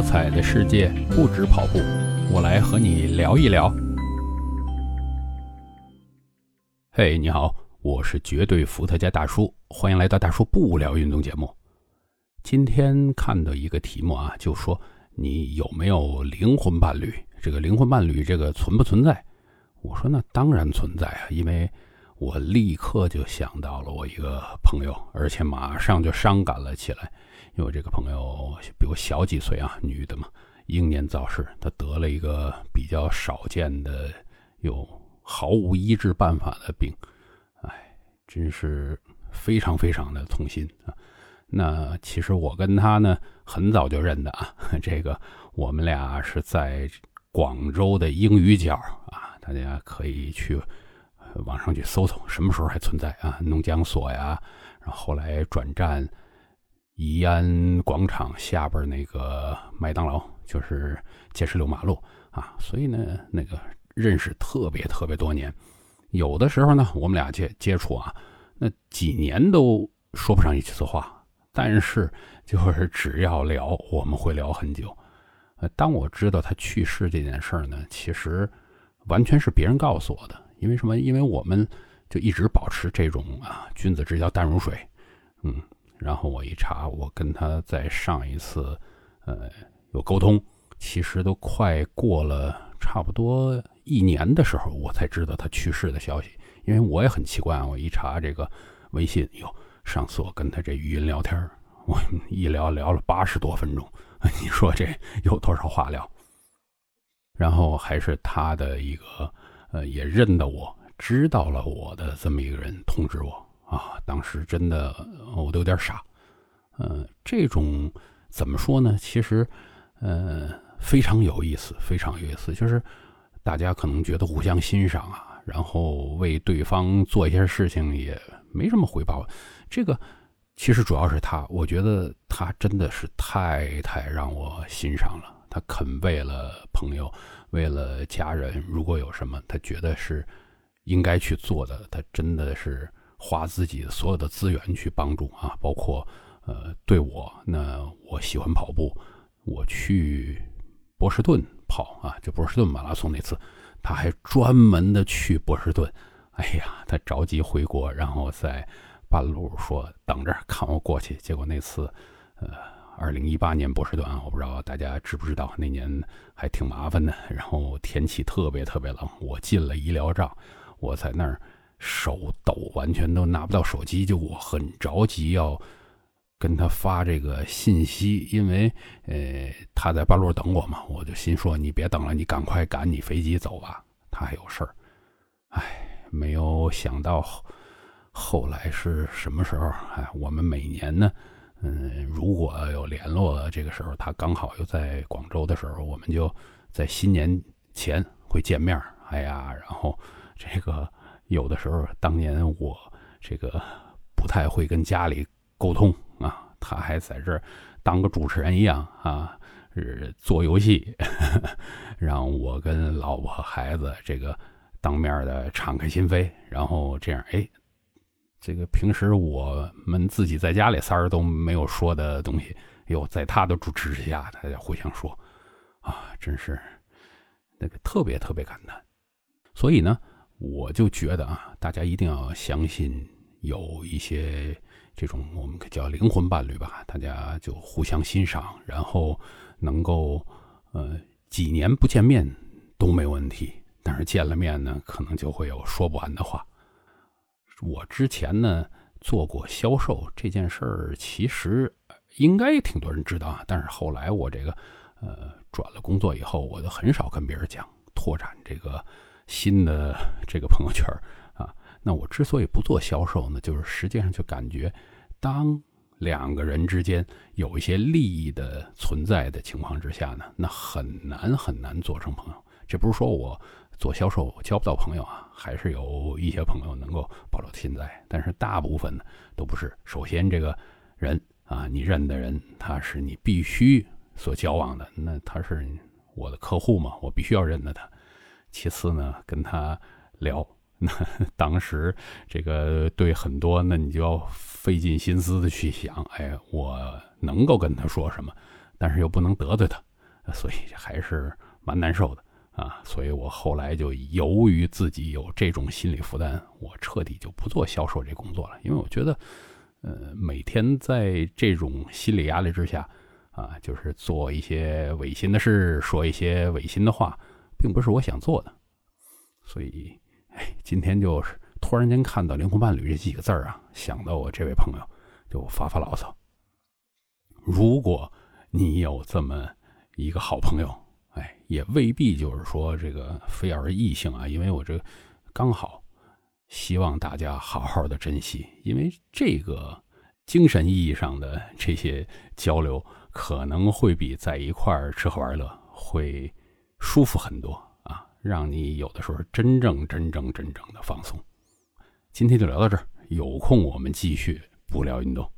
多彩的世界不止跑步，我来和你聊一聊。嘿，你好，我是绝对伏特加大叔，欢迎来到大叔不聊运动节目。今天看到一个题目啊，就说你有没有灵魂伴侣？这个灵魂伴侣这个存不存在？我说那当然存在啊，因为我立刻就想到了我一个朋友，而且马上就伤感了起来。因为这个朋友比我小几岁啊，女的嘛，英年早逝，她得了一个比较少见的、有毫无医治办法的病，哎，真是非常非常的痛心啊。那其实我跟她呢很早就认得啊，这个我们俩是在广州的英语角啊，大家可以去网上去搜搜，什么时候还存在啊？农讲所呀，然后后来转战。宜安广场下边那个麦当劳，就是建设六马路啊，所以呢，那个认识特别特别多年，有的时候呢，我们俩接接触啊，那几年都说不上一次话，但是就是只要聊，我们会聊很久。呃，当我知道他去世这件事儿呢，其实完全是别人告诉我的，因为什么？因为我们就一直保持这种啊，君子之交淡如水，嗯。然后我一查，我跟他在上一次，呃，有沟通，其实都快过了差不多一年的时候，我才知道他去世的消息。因为我也很奇怪，我一查这个微信，哟，上次我跟他这语音聊天，我一聊聊了八十多分钟，你说这有多少话聊？然后还是他的一个，呃，也认得我，知道了我的这么一个人通知我。啊，当时真的我都有点傻，呃，这种怎么说呢？其实，呃，非常有意思，非常有意思。就是大家可能觉得互相欣赏啊，然后为对方做一些事情也没什么回报。这个其实主要是他，我觉得他真的是太太让我欣赏了。他肯为了朋友，为了家人，如果有什么他觉得是应该去做的，他真的是。花自己所有的资源去帮助啊，包括呃对我，那我喜欢跑步，我去波士顿跑啊，就波士顿马拉松那次，他还专门的去波士顿，哎呀，他着急回国，然后在半路说等着看我过去，结果那次，呃，二零一八年波士顿，我不知道大家知不知道，那年还挺麻烦的，然后天气特别特别冷，我进了医疗站，我在那儿。手抖，完全都拿不到手机，就我很着急要跟他发这个信息，因为呃他在半路等我嘛，我就心说你别等了，你赶快赶你飞机走吧，他还有事儿。哎，没有想到后来是什么时候？哎，我们每年呢，嗯，如果有联络，这个时候他刚好又在广州的时候，我们就在新年前会见面。哎呀，然后这个。有的时候，当年我这个不太会跟家里沟通啊，他还在这儿当个主持人一样啊，是做游戏，让我跟老婆孩子这个当面的敞开心扉，然后这样哎，这个平时我们自己在家里仨人都没有说的东西，哟，在他的主持之下，大家互相说啊，真是那个特别特别感叹，所以呢。我就觉得啊，大家一定要相信有一些这种我们叫灵魂伴侣吧，大家就互相欣赏，然后能够呃几年不见面都没问题，但是见了面呢，可能就会有说不完的话。我之前呢做过销售这件事儿，其实应该挺多人知道啊，但是后来我这个呃转了工作以后，我就很少跟别人讲拓展这个。新的这个朋友圈啊，那我之所以不做销售呢，就是实际上就感觉，当两个人之间有一些利益的存在的情况之下呢，那很难很难做成朋友。这不是说我做销售交不到朋友啊，还是有一些朋友能够保留现在，但是大部分呢都不是。首先，这个人啊，你认的人，他是你必须所交往的，那他是我的客户嘛，我必须要认得他。其次呢，跟他聊，那 当时这个对很多，那你就要费尽心思的去想，哎，我能够跟他说什么，但是又不能得罪他，所以还是蛮难受的啊。所以我后来就由于自己有这种心理负担，我彻底就不做销售这工作了，因为我觉得，呃，每天在这种心理压力之下，啊，就是做一些违心的事，说一些违心的话，并不是我想做的。所以，哎，今天就是突然间看到“灵魂伴侣”这几个字儿啊，想到我这位朋友，就发发牢骚。如果你有这么一个好朋友，哎，也未必就是说这个非要是异性啊，因为我这刚好希望大家好好的珍惜，因为这个精神意义上的这些交流，可能会比在一块儿吃喝玩乐会舒服很多啊，让你有的时候真正真正真正的放松。今天就聊到这儿，有空我们继续不聊运动。